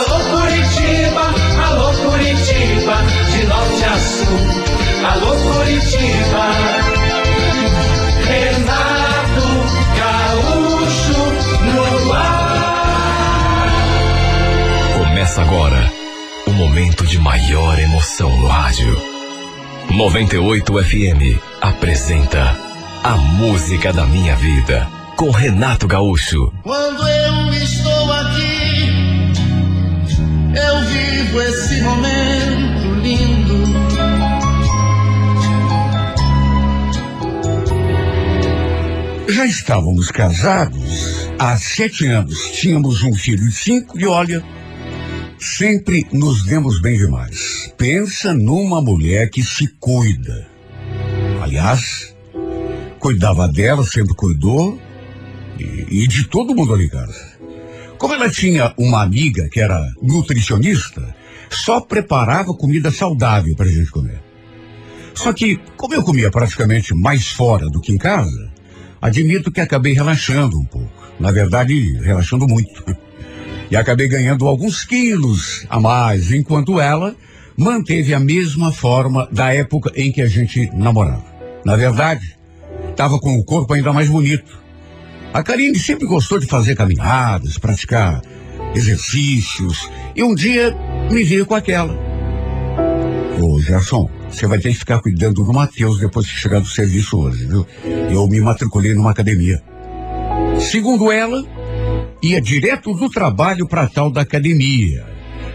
Alô Curitiba, alô Curitiba, de norte a sul. Alô Curitiba. Renato Gaúcho no ar. Começa agora o momento de maior emoção no rádio. 98 FM apresenta A Música da Minha Vida com Renato Gaúcho. Quando eu estou aqui, eu vivo esse momento lindo. Já estávamos casados há sete anos. Tínhamos um filho de cinco e olha, sempre nos demos bem demais. Pensa numa mulher que se cuida. Aliás, cuidava dela, sempre cuidou, e, e de todo mundo ali em casa. Como ela tinha uma amiga que era nutricionista, só preparava comida saudável para a gente comer. Só que, como eu comia praticamente mais fora do que em casa, admito que acabei relaxando um pouco. Na verdade, relaxando muito. E acabei ganhando alguns quilos a mais, enquanto ela manteve a mesma forma da época em que a gente namorava. Na verdade, estava com o corpo ainda mais bonito. A Karine sempre gostou de fazer caminhadas, praticar exercícios, e um dia me veio com aquela. Ô, Gerson, você vai ter que ficar cuidando do Matheus depois que chegar do serviço hoje, viu? Eu me matriculei numa academia. Segundo ela, ia direto do trabalho para tal da academia.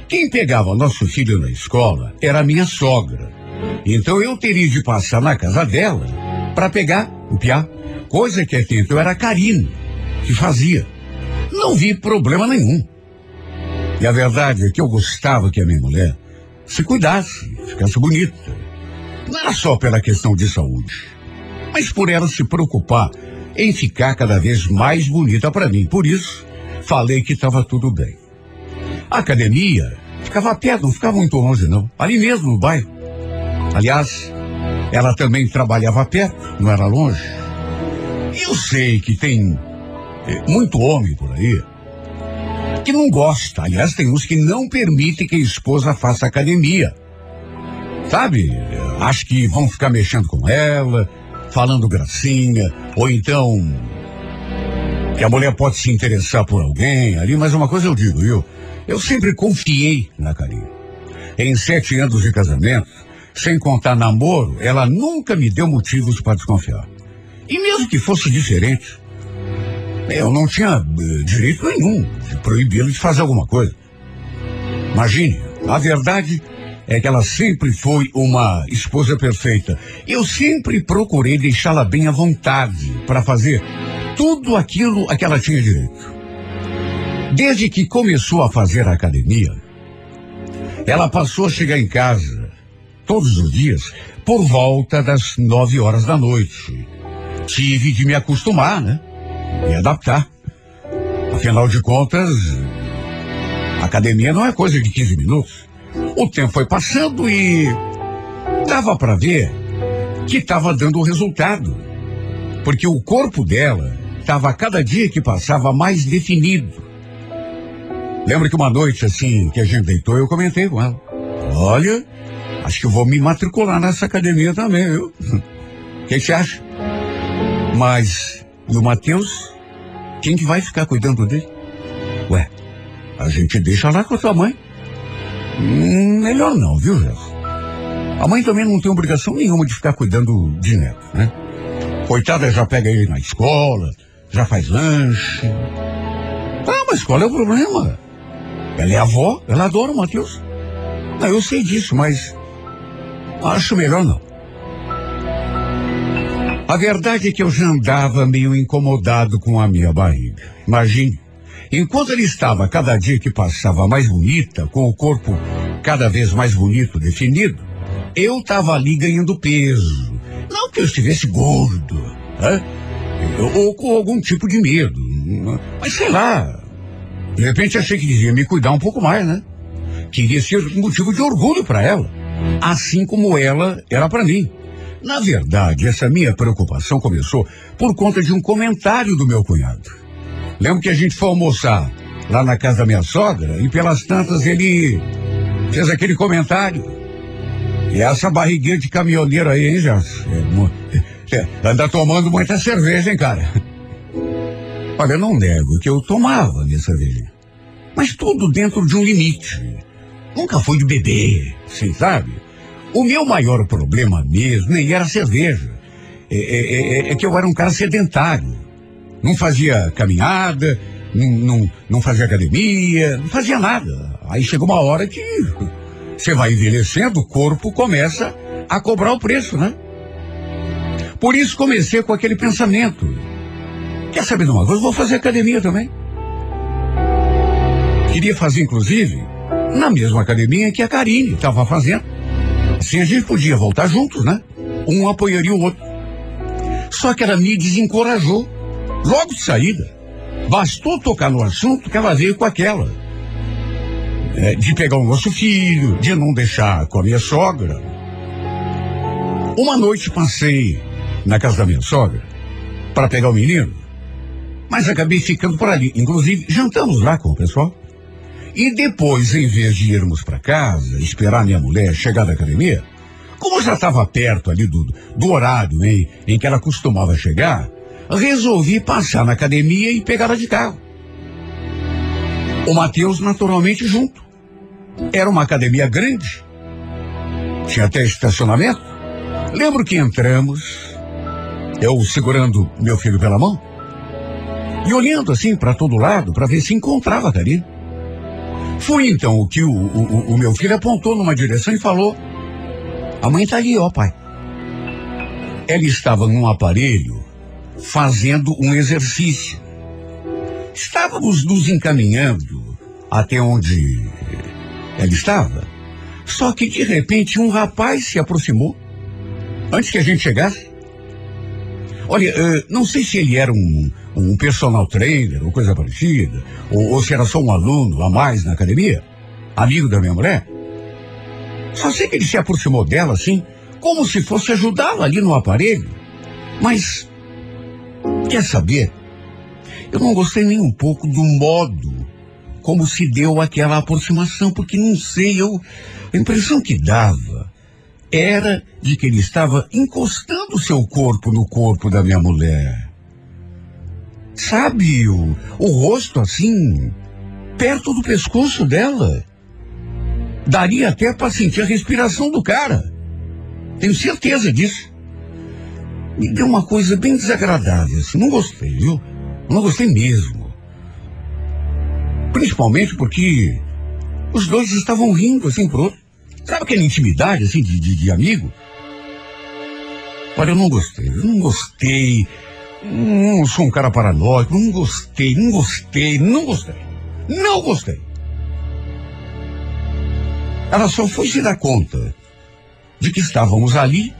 Quem pegava nosso filho na escola era a minha sogra. Então eu teria de passar na casa dela para pegar o piá. Coisa que até então era a Karine que fazia. Não vi problema nenhum. E a verdade é que eu gostava que a minha mulher se cuidasse, ficasse bonita. Não era só pela questão de saúde, mas por ela se preocupar em ficar cada vez mais bonita para mim. Por isso, falei que estava tudo bem. A academia ficava perto, não ficava muito longe, não. Ali mesmo, no bairro. Aliás, ela também trabalhava perto, não era longe. Eu sei que tem eh, muito homem por aí que não gosta. Aliás, tem uns que não permitem que a esposa faça academia. Sabe? Acho que vão ficar mexendo com ela, falando gracinha, ou então que a mulher pode se interessar por alguém ali, mas uma coisa eu digo, viu? Eu sempre confiei na Karine. Em sete anos de casamento, sem contar namoro, ela nunca me deu motivos para desconfiar. E mesmo que fosse diferente, eu não tinha eh, direito nenhum de proibi-lo de fazer alguma coisa. Imagine, a verdade é que ela sempre foi uma esposa perfeita. Eu sempre procurei deixá-la bem à vontade para fazer tudo aquilo a que ela tinha direito. Desde que começou a fazer a academia, ela passou a chegar em casa todos os dias por volta das nove horas da noite. Tive de me acostumar, né? E adaptar. Afinal de contas, academia não é coisa de 15 minutos. O tempo foi passando e dava para ver que estava dando resultado. Porque o corpo dela estava cada dia que passava mais definido. Lembra que uma noite assim que a gente deitou, eu comentei com ela. Olha, acho que vou me matricular nessa academia também, viu? O que você acha? Mas, e o Matheus? Quem que vai ficar cuidando dele? Ué, a gente deixa lá com a sua mãe. Hum, melhor não, viu, Gerson? A mãe também não tem obrigação nenhuma de ficar cuidando de neto, né? Coitada já pega ele na escola, já faz lanche. Ah, mas qual é o problema? Ela é avó, ela adora o Matheus. Não, eu sei disso, mas acho melhor não. A verdade é que eu já andava meio incomodado com a minha barriga. Imagine, enquanto ele estava cada dia que passava mais bonita, com o corpo cada vez mais bonito, definido, eu estava ali ganhando peso. Não que eu estivesse gordo, né? ou com algum tipo de medo. Mas sei lá. De repente achei que devia me cuidar um pouco mais, né? Queria ser um motivo de orgulho para ela. Assim como ela era para mim. Na verdade, essa minha preocupação começou por conta de um comentário do meu cunhado. Lembro que a gente foi almoçar lá na casa da minha sogra e pelas tantas ele fez aquele comentário. E essa barriguinha de caminhoneiro aí, hein, já? É, é, anda tomando muita cerveja, hein, cara? Olha, eu não nego que eu tomava minha cerveja. Mas tudo dentro de um limite. Nunca fui de beber, você sabe? O meu maior problema mesmo nem era cerveja. É, é, é, é, que eu era um cara sedentário. Não fazia caminhada, não, não, não fazia academia, não fazia nada. Aí chegou uma hora que você vai envelhecendo, o corpo começa a cobrar o preço, né? Por isso comecei com aquele pensamento. Quer saber de uma coisa? Vou fazer academia também. Queria fazer, inclusive, na mesma academia que a Karine estava fazendo. Assim a gente podia voltar juntos, né? Um apoiaria o outro. Só que ela me desencorajou. Logo de saída. Bastou tocar no assunto que ela veio com aquela. É, de pegar o nosso filho, de não deixar com a minha sogra. Uma noite passei na casa da minha sogra para pegar o menino, mas acabei ficando por ali. Inclusive, jantamos lá com o pessoal. E depois, em vez de irmos para casa, esperar minha mulher chegar da academia, como já estava perto ali do, do horário em, em que ela costumava chegar, resolvi passar na academia e pegá-la de carro. O Matheus, naturalmente, junto. Era uma academia grande. Tinha até estacionamento. Lembro que entramos, eu segurando meu filho pela mão, e olhando assim para todo lado para ver se encontrava a Karine. Foi então o que o, o, o, meu filho apontou numa direção e falou: A mãe está ali, ó, pai. Ela estava num aparelho fazendo um exercício. Estávamos nos encaminhando até onde ela estava. Só que de repente um rapaz se aproximou antes que a gente chegasse. Olha, uh, não sei se ele era um, um personal trainer ou coisa parecida, ou, ou se era só um aluno a mais na academia, amigo da minha mulher. Só sei que ele se aproximou dela assim, como se fosse ajudá-la ali no aparelho. Mas, quer saber? Eu não gostei nem um pouco do modo como se deu aquela aproximação, porque não sei, eu, a impressão que dava era de que ele estava encostando seu corpo no corpo da minha mulher. Sabe, o, o rosto assim, perto do pescoço dela. Daria até para sentir a respiração do cara. Tenho certeza disso. Me deu uma coisa bem desagradável, assim. Não gostei, viu? Não gostei mesmo. Principalmente porque os dois estavam rindo assim pro outro. Sabe aquela intimidade, assim, de, de, de amigo? Olha, eu não gostei, eu não gostei. Não sou um cara paranoico, não gostei, não gostei, não gostei. Não gostei. Ela só foi se dar conta de que estávamos ali,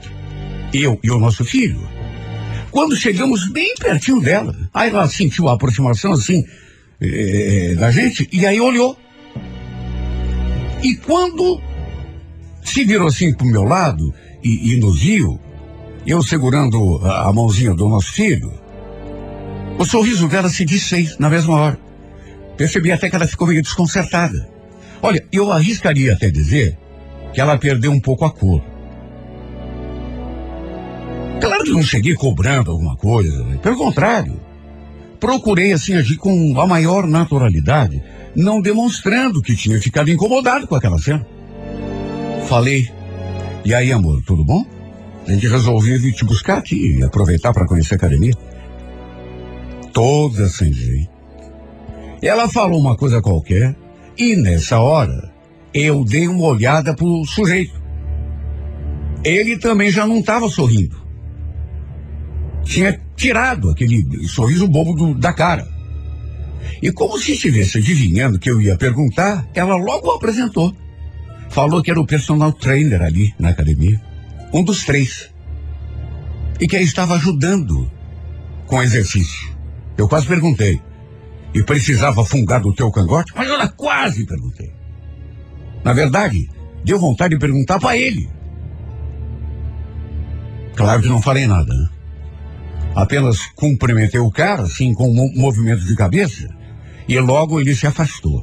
eu e o nosso filho, quando chegamos bem pertinho dela. Aí ela sentiu a aproximação assim é, da gente e aí olhou. E quando se virou assim pro meu lado e, e nos viu, eu segurando a, mãozinha do nosso filho, o sorriso dela se desfez na mesma hora. Percebi até que ela ficou meio desconcertada. Olha, eu arriscaria até dizer que ela perdeu um pouco a cor. Claro que não cheguei cobrando alguma coisa, né? pelo contrário. Procurei assim agir com a maior naturalidade, não demonstrando que tinha ficado incomodado com aquela cena. Falei, e aí amor, tudo bom? A gente resolveu vir te buscar aqui e aproveitar para conhecer a academia. Toda sem jeito. Ela falou uma coisa qualquer e nessa hora eu dei uma olhada pro sujeito. Ele também já não estava sorrindo. Tinha tirado aquele sorriso bobo do, da cara. E como se estivesse adivinhando que eu ia perguntar, ela logo apresentou. Falou que era o personal trainer ali na academia. Um dos três. E que estava ajudando com o exercício. Eu quase perguntei. E precisava fungar do teu cangote? Mas eu quase perguntei. Na verdade, deu vontade de perguntar para ele. Claro que não falei nada, né? Apenas cumprimentei o cara, assim, com um movimento de cabeça, E logo ele se afastou.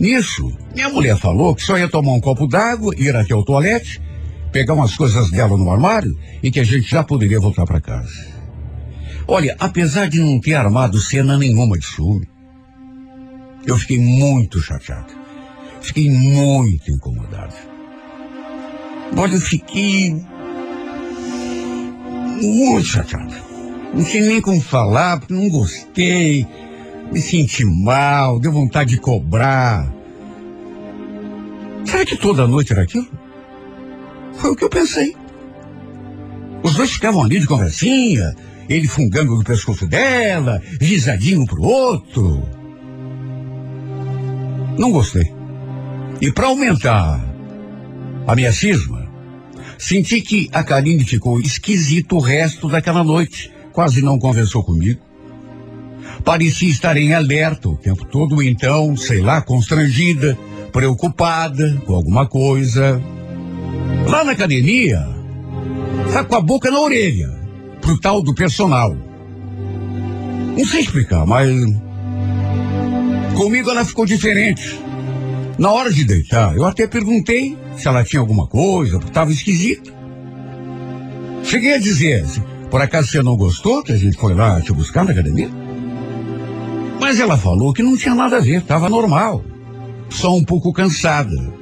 Nisso, minha mulher falou que só ia tomar um copo d'água, ir até o toalete, pegar umas coisas dela no armário e que a gente já poderia voltar para casa. Olha, apesar de não ter armado cena nenhuma de ciúme, eu fiquei muito chateado. Fiquei muito incomodado. Olha, eu fiquei muito chateado. Não sei nem como falar, porque não gostei, me senti mal, deu vontade de cobrar. Será que toda noite era aquilo? Foi o que eu pensei. Os dois ficavam ali de conversinha, ele fungando no pescoço dela, risadinho pro outro. Não gostei. E para aumentar a minha cisma, senti que a Karine ficou esquisito o resto daquela noite. Quase não conversou comigo. Parecia estar em alerta o tempo todo, então, sei lá, constrangida, preocupada com alguma coisa. Lá na academia, tá com a boca na orelha, pro tal do personal. Não sei explicar, mas. Comigo ela ficou diferente. Na hora de deitar, eu até perguntei se ela tinha alguma coisa, porque estava esquisita. Cheguei a dizer, por acaso você não gostou que a gente foi lá te buscar na academia? Mas ela falou que não tinha nada a ver, estava normal. Só um pouco cansada.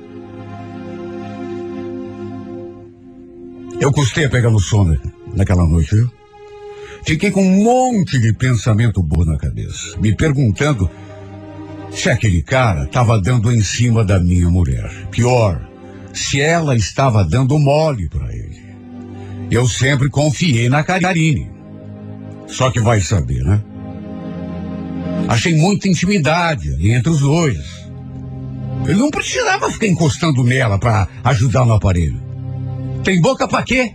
Eu custei a pegar no sono naquela noite, viu? Fiquei com um monte de pensamento burro na cabeça, me perguntando se aquele cara estava dando em cima da minha mulher. Pior, se ela estava dando mole para ele. Eu sempre confiei na Karine. Só que vai saber, né? Achei muita intimidade entre os dois. Ele não precisava ficar encostando nela para ajudar no aparelho. Tem boca para quê?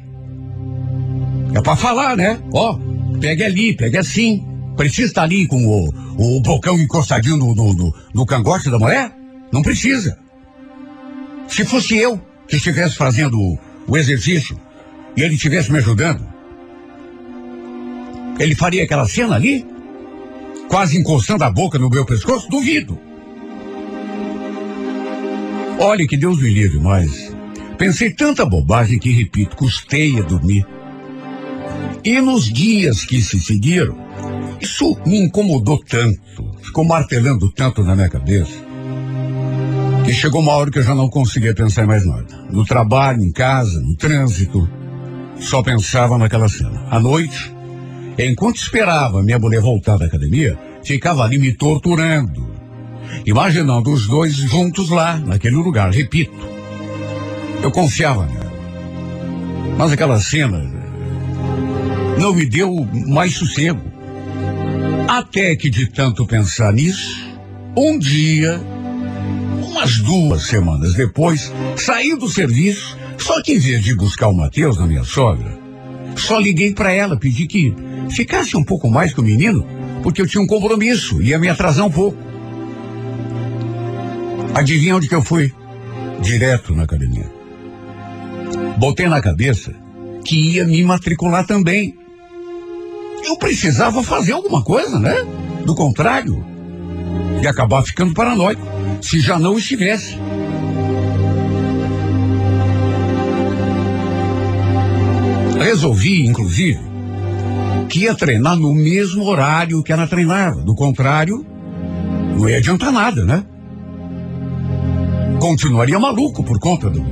É para falar, né? Ó, pegue ali, pegue assim. Precisa estar ali com o, o bocão encostadinho no, no, no, no cangote da mulher? Não precisa. Se fosse eu que estivesse fazendo o, o exercício e ele estivesse me ajudando, ele faria aquela cena ali? Quase encostando a boca no meu pescoço? Duvido. Olhe que Deus me livre, mas pensei tanta bobagem que, repito, custei a dormir. E nos dias que se seguiram, isso me incomodou tanto, ficou martelando tanto na minha cabeça, que chegou uma hora que eu já não conseguia pensar em mais nada. No trabalho, em casa, no trânsito, só pensava naquela cena. À noite, enquanto esperava minha mulher voltar da academia, ficava ali me torturando, imaginando os dois juntos lá, naquele lugar. Repito, eu confiava nela. Mas aquela cena não me deu mais sossego. Até que de tanto pensar nisso, um dia, umas duas semanas depois, saí do serviço, só que em vez de buscar o Matheus na minha sogra, só liguei para ela, pedi que ficasse um pouco mais com o menino, porque eu tinha um compromisso, ia me atrasar um pouco. Adivinha onde que eu fui? Direto na academia. Botei na cabeça que ia me matricular também. Eu precisava fazer alguma coisa, né? Do contrário, ia acabar ficando paranoico, se já não estivesse. Resolvi, inclusive, que ia treinar no mesmo horário que ela treinava. Do contrário, não ia adiantar nada, né? Continuaria maluco por conta do.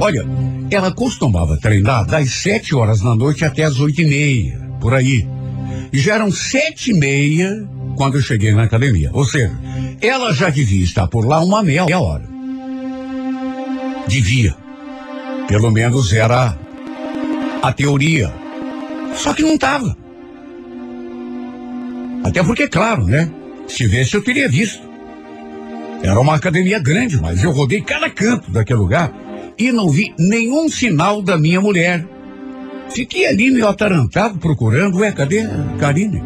Olha, ela costumava treinar das sete horas da noite até as oito e meia, por aí. E já eram sete e meia quando eu cheguei na academia. Ou seja, ela já devia estar por lá uma meia hora. Devia. Pelo menos era a teoria. Só que não estava. Até porque, claro, né? Se visse, eu teria visto. Era uma academia grande, mas eu rodei cada canto daquele lugar e não vi nenhum sinal da minha mulher. Fiquei ali meio atarantado procurando. Ué, cadê a Karine?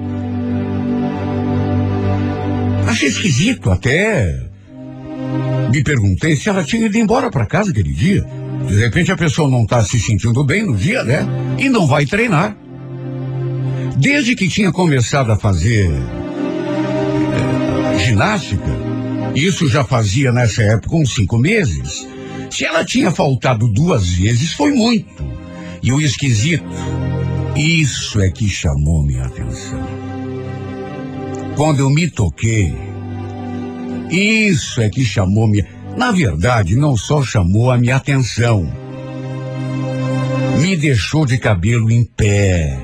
Achei esquisito até. Me perguntei se ela tinha ido embora para casa aquele dia. De repente a pessoa não está se sentindo bem no dia, né? E não vai treinar. Desde que tinha começado a fazer ginástica, isso já fazia nessa época uns cinco meses. Se ela tinha faltado duas vezes, foi muito. E o esquisito, isso é que chamou minha atenção. Quando eu me toquei, isso é que chamou minha. Na verdade, não só chamou a minha atenção, me deixou de cabelo em pé.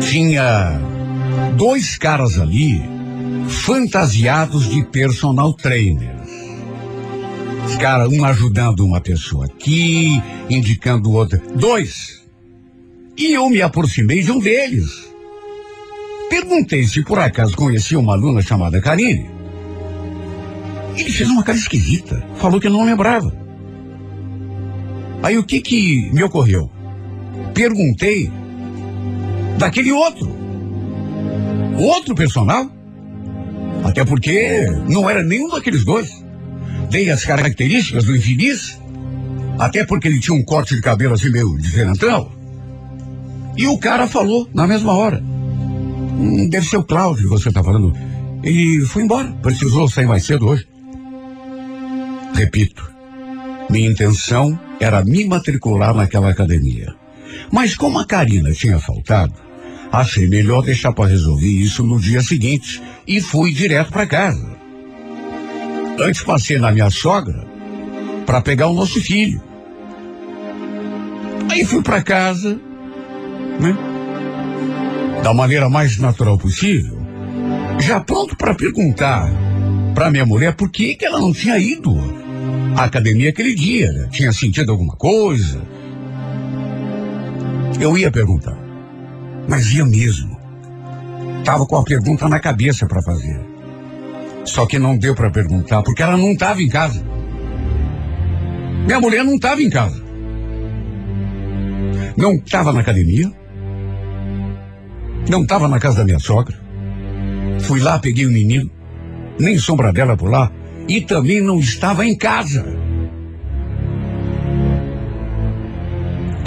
Tinha dois caras ali, fantasiados de personal trainer. Os caras, um ajudando uma pessoa aqui, indicando outra. Dois. E eu me aproximei de um deles. Perguntei se por acaso conhecia uma aluna chamada Karine. Ele fez uma cara esquisita. Falou que não lembrava. Aí o que que me ocorreu? Perguntei daquele outro. Outro personal. Até porque não era nenhum daqueles dois. Dei as características do infeliz. Até porque ele tinha um corte de cabelo assim meio diferentão. E o cara falou na mesma hora. Hum, deve ser o Cláudio você está falando. Ele foi embora. Precisou sair mais cedo hoje. Repito. Minha intenção era me matricular naquela academia. Mas como a Karina tinha faltado, achei melhor deixar para resolver isso no dia seguinte e fui direto para casa. Antes passei na minha sogra para pegar o nosso filho. Aí fui para casa, né? Da maneira mais natural possível, já pronto para perguntar para minha mulher por que, que ela não tinha ido à academia aquele dia. Né? Tinha sentido alguma coisa? Eu ia perguntar, mas ia mesmo. Tava com a pergunta na cabeça para fazer. Só que não deu para perguntar porque ela não estava em casa. Minha mulher não estava em casa. Não estava na academia. Não estava na casa da minha sogra. Fui lá, peguei o menino. Nem sombra dela por lá. E também não estava em casa.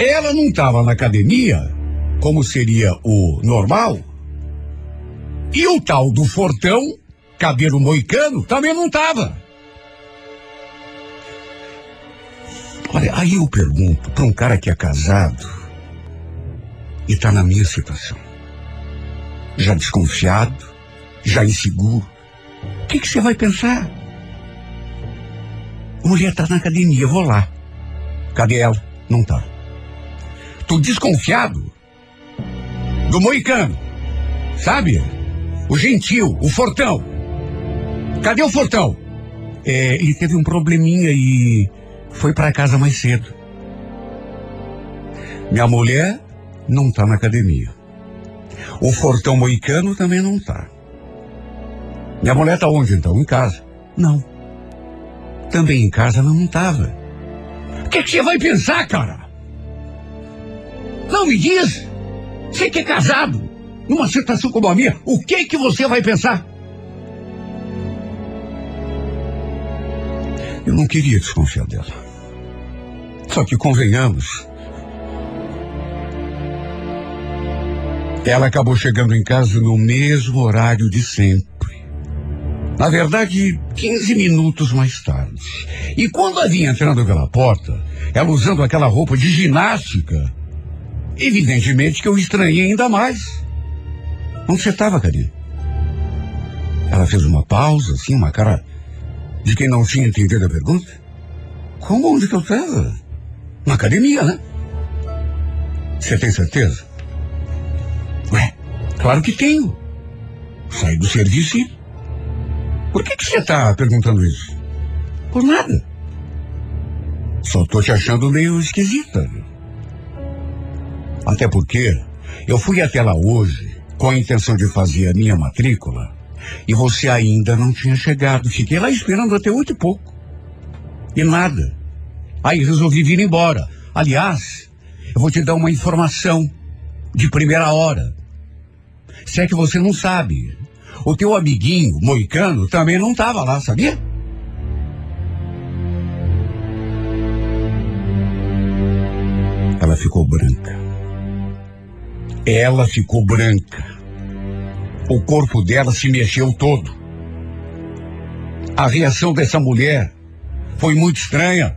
Ela não estava na academia, como seria o normal. E o tal do Fortão, cabelo moicano, também não estava. Olha, aí eu pergunto para um cara que é casado e está na minha situação. Já desconfiado, já inseguro. O que você vai pensar? A mulher está na academia, vou lá. Cadê ela? Não tá. Tô desconfiado do moicano, sabe? O gentil, o fortão. Cadê o fortão? É, ele teve um probleminha e foi para casa mais cedo. Minha mulher não tá na academia. O fortão moicano também não tá. Minha mulher tá onde então? Em casa? Não. Também em casa não tava. O que, que você vai pensar, cara? Não me diz. Você que é casado, numa situação como a minha, o que que você vai pensar? Eu não queria desconfiar dela. Só que convenhamos. Ela acabou chegando em casa no mesmo horário de sempre. Na verdade, 15 minutos mais tarde. E quando a vinha entrando pela porta, ela usando aquela roupa de ginástica, evidentemente que eu estranhei ainda mais. Onde você estava, Cari? Ela fez uma pausa, assim, uma cara de quem não tinha entendido a pergunta. Como onde que eu estava? Na academia, né? Você tem certeza? Ué, claro que tenho. Saí do serviço e... Por que que você está perguntando isso? Por nada. Só tô te achando meio esquisita. Até porque eu fui até lá hoje com a intenção de fazer a minha matrícula e você ainda não tinha chegado. Fiquei lá esperando até oito e pouco. E nada. Aí resolvi vir embora. Aliás, eu vou te dar uma informação de primeira hora. Se é que você não sabe, o teu amiguinho, Moicano, também não estava lá, sabia? Ela ficou branca. Ela ficou branca. O corpo dela se mexeu todo. A reação dessa mulher foi muito estranha.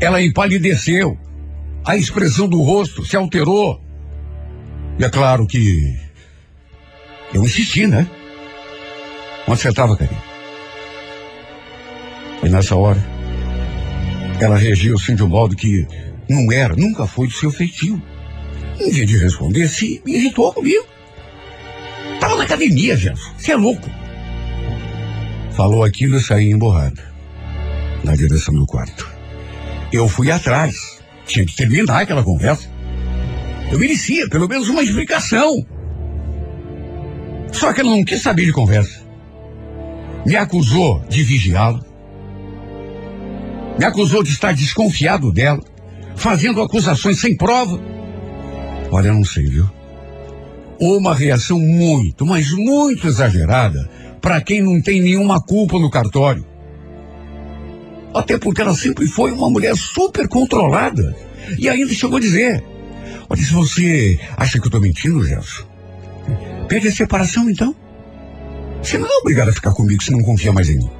Ela empalideceu. A expressão do rosto se alterou. E é claro que eu insisti, né? Onde você estava, Karine? E nessa hora, ela reagiu assim de um modo que não era, nunca foi do seu feitio. Em vez de responder, se irritou comigo. Tava na academia, Gerson. Você é louco. Falou aquilo e saí emborrada. Na direção do quarto. Eu fui atrás. Tinha que terminar aquela conversa. Eu merecia pelo menos uma explicação. Só que ela não quis saber de conversa. Me acusou de vigiá-la. Me acusou de estar desconfiado dela, fazendo acusações sem prova. Olha, eu não sei, viu? Uma reação muito, mas muito exagerada para quem não tem nenhuma culpa no cartório. Até porque ela sempre foi uma mulher super controlada. E ainda chegou a dizer: Olha, se você acha que eu estou mentindo, Gerson, pede a separação então. Você não é obrigado a ficar comigo se não confia mais em mim.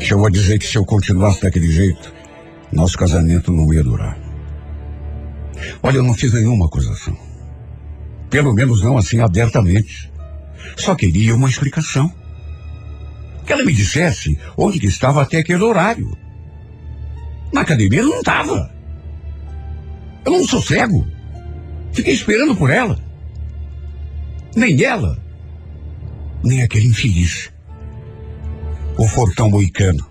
Chegou a dizer que se eu continuasse daquele jeito, nosso casamento não ia durar. Olha, eu não fiz nenhuma acusação. Pelo menos não assim abertamente. Só queria uma explicação. Que ela me dissesse onde que estava até aquele horário. Na academia não estava. Eu não sou cego. Fiquei esperando por ela. Nem ela, nem aquele infeliz. O fortão moicano.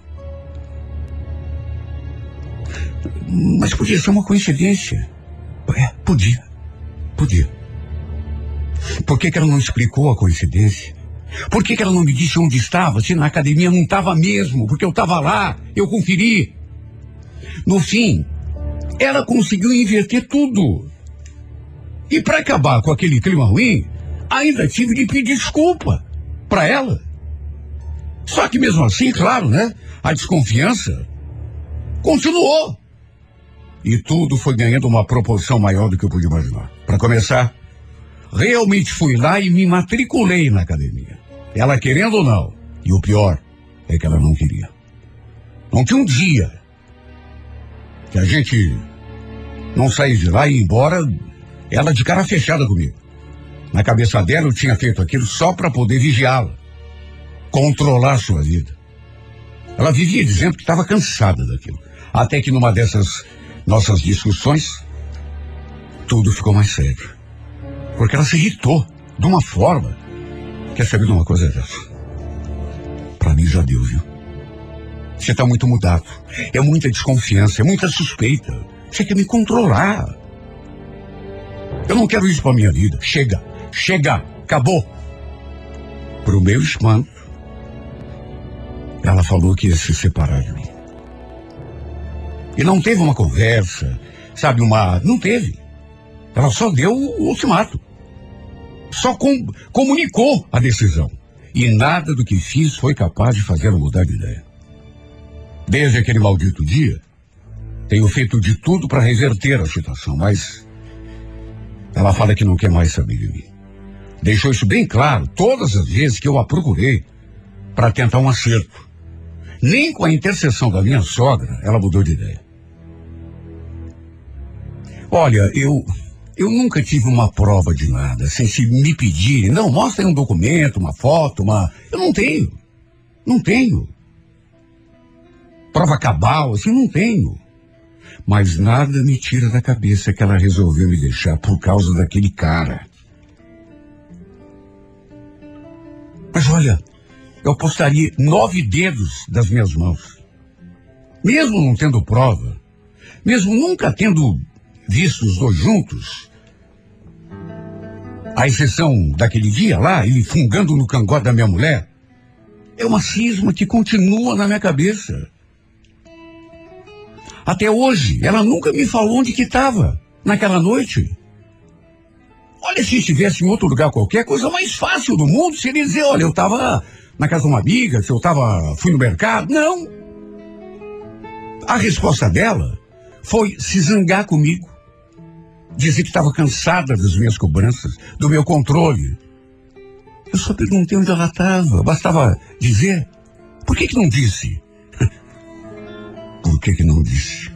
Mas podia ser uma coincidência. É, podia. Podia. Por que, que ela não explicou a coincidência? Por que, que ela não me disse onde estava, se na academia não estava mesmo? Porque eu estava lá, eu conferi. No fim, ela conseguiu inverter tudo. E para acabar com aquele clima ruim, ainda tive de pedir desculpa para ela. Só que mesmo assim, claro, né? A desconfiança continuou. E tudo foi ganhando uma proporção maior do que eu pude imaginar. Para começar, realmente fui lá e me matriculei na academia. Ela querendo ou não. E o pior é que ela não queria. Não tinha um dia que a gente não saísse de lá e ir embora, ela de cara fechada comigo. Na cabeça dela eu tinha feito aquilo só para poder vigiá-la, controlar sua vida. Ela vivia dizendo que estava cansada daquilo. Até que numa dessas nossas discussões, tudo ficou mais sério. Porque ela se irritou de uma forma. Quer saber de uma coisa dessa? Pra mim já deu, viu? Você tá muito mudado. É muita desconfiança, é muita suspeita. Você quer me controlar. Eu não quero isso pra minha vida. Chega, chega, acabou. Pro meu espanto, ela falou que ia se separar de mim. E não teve uma conversa, sabe, uma. Não teve. Ela só deu o ultimato. Só com, comunicou a decisão. E nada do que fiz foi capaz de fazê-la mudar de ideia. Desde aquele maldito dia, tenho feito de tudo para reverter a situação, mas ela fala que não quer mais saber de mim. Deixou isso bem claro todas as vezes que eu a procurei para tentar um acerto. Nem com a intercessão da minha sogra ela mudou de ideia. Olha, eu eu nunca tive uma prova de nada, sem se me pedirem. Não, mostra um documento, uma foto, uma. Eu não tenho. Não tenho. Prova cabal, assim, não tenho. Mas nada me tira da cabeça que ela resolveu me deixar por causa daquele cara. Mas olha, eu apostaria nove dedos das minhas mãos. Mesmo não tendo prova, mesmo nunca tendo visto os dois juntos, à exceção daquele dia lá, ele fungando no cangote da minha mulher, é uma cisma que continua na minha cabeça. Até hoje, ela nunca me falou onde que estava naquela noite. Olha, se estivesse em outro lugar qualquer, coisa mais fácil do mundo seria dizer, olha, eu estava na casa de uma amiga, se eu estava, fui no mercado. Não. A resposta dela foi se zangar comigo. Dizia que estava cansada das minhas cobranças, do meu controle. Eu só perguntei onde ela estava. Bastava dizer. Por que que não disse? Por que que não disse?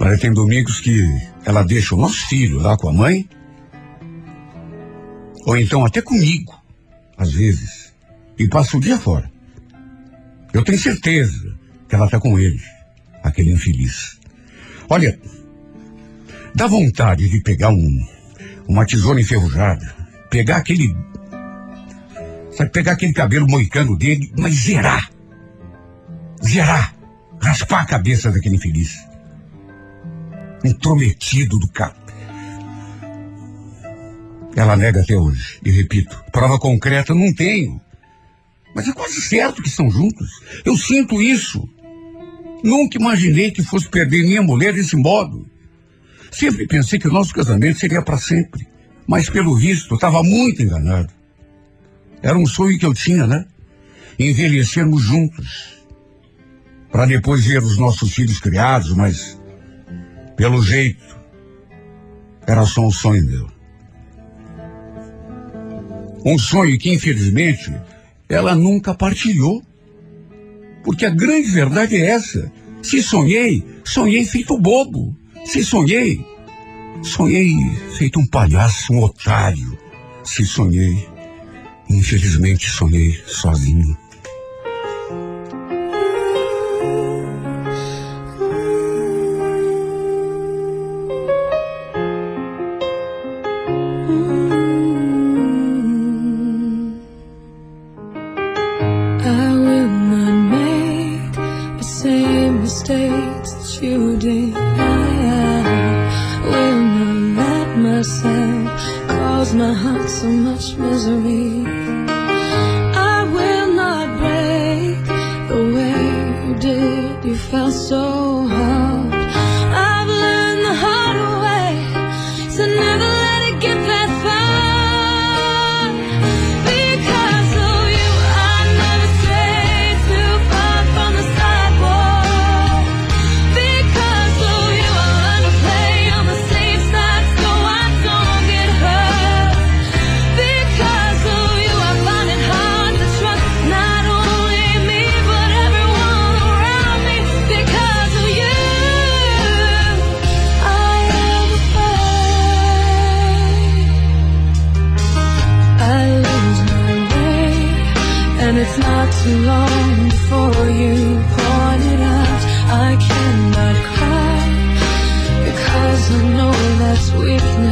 Olha, tem domingos que ela deixa o nosso filho lá com a mãe, ou então até comigo, às vezes, e passa o dia fora. Eu tenho certeza que ela está com ele, aquele infeliz. Olha, dá vontade de pegar um, uma tesoura enferrujada, pegar aquele. Sabe, pegar aquele cabelo moicano dele, mas zerar. Zerar. Raspar a cabeça daquele infeliz. Intrometido do cara. Ela nega até hoje. E repito, prova concreta não tenho. Mas é quase certo que estão juntos. Eu sinto isso. Nunca imaginei que fosse perder minha mulher desse modo. Sempre pensei que o nosso casamento seria para sempre. Mas pelo visto, estava muito enganado. Era um sonho que eu tinha, né? Envelhecermos juntos. Para depois ver os nossos filhos criados, mas pelo jeito, era só um sonho meu. Um sonho que, infelizmente, ela nunca partilhou. Porque a grande verdade é essa. Se sonhei, sonhei feito bobo. Se sonhei, sonhei feito um palhaço, um otário. Se sonhei, infelizmente sonhei sozinho.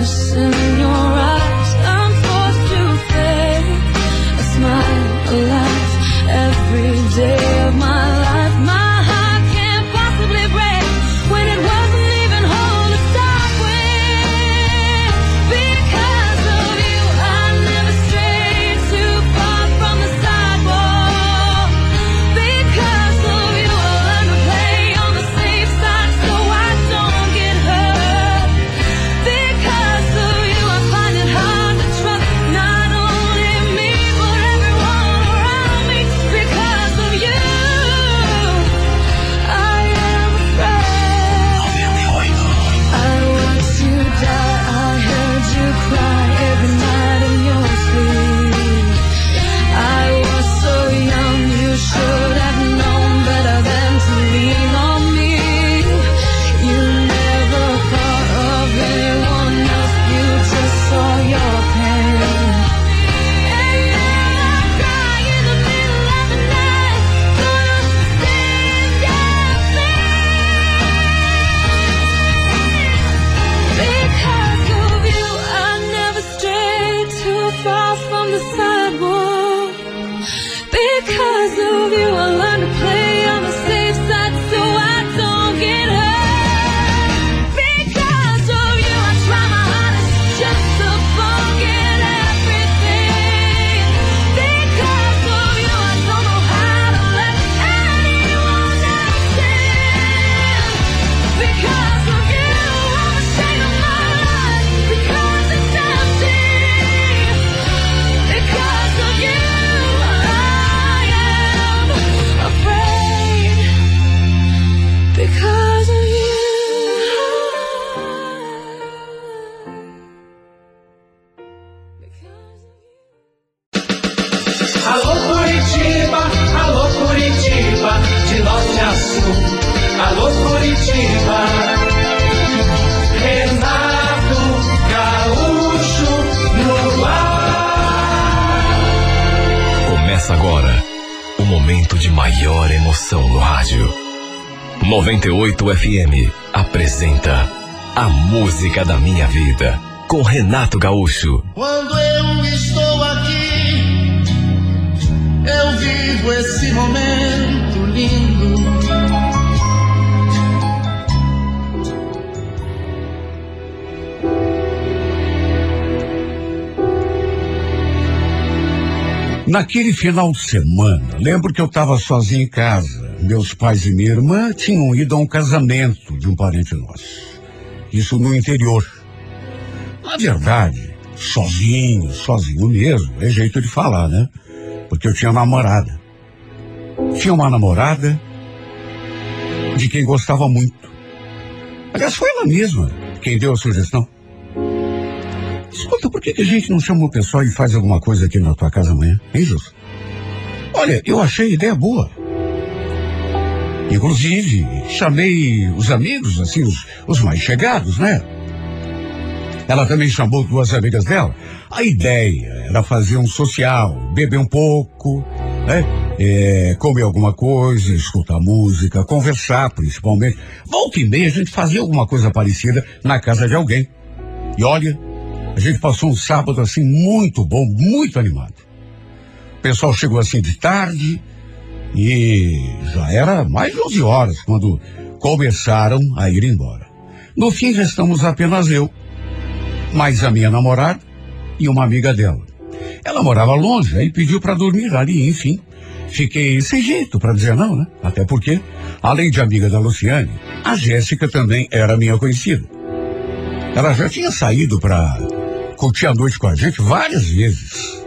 listen. 98 FM apresenta A Música da Minha Vida com Renato Gaúcho. Quando eu estou aqui, eu vivo esse momento lindo. Naquele final de semana, lembro que eu estava sozinho em casa. Meus pais e minha irmã tinham ido a um casamento de um parente nosso. Isso no interior. Na verdade, sozinho, sozinho mesmo, é jeito de falar, né? Porque eu tinha namorada. Tinha uma namorada de quem gostava muito. Aliás, foi ela mesma quem deu a sugestão. Escuta, por que, que a gente não chama o pessoal e faz alguma coisa aqui na tua casa amanhã, hein, Jus? Olha, eu achei a ideia boa. Inclusive, chamei os amigos, assim, os, os mais chegados, né? Ela também chamou duas amigas dela. A ideia era fazer um social, beber um pouco, né? É, comer alguma coisa, escutar música, conversar principalmente. Volta e meia a gente fazia alguma coisa parecida na casa de alguém. E olha, a gente passou um sábado assim muito bom, muito animado. O pessoal chegou assim de tarde e já era mais de 11 horas quando começaram a ir embora. No fim restamos apenas eu, mais a minha namorada e uma amiga dela. Ela morava longe e pediu para dormir ali, enfim. Fiquei sem jeito para dizer não, né? Até porque, além de amiga da Luciane, a Jéssica também era minha conhecida. Ela já tinha saído para curtir a noite com a gente várias vezes.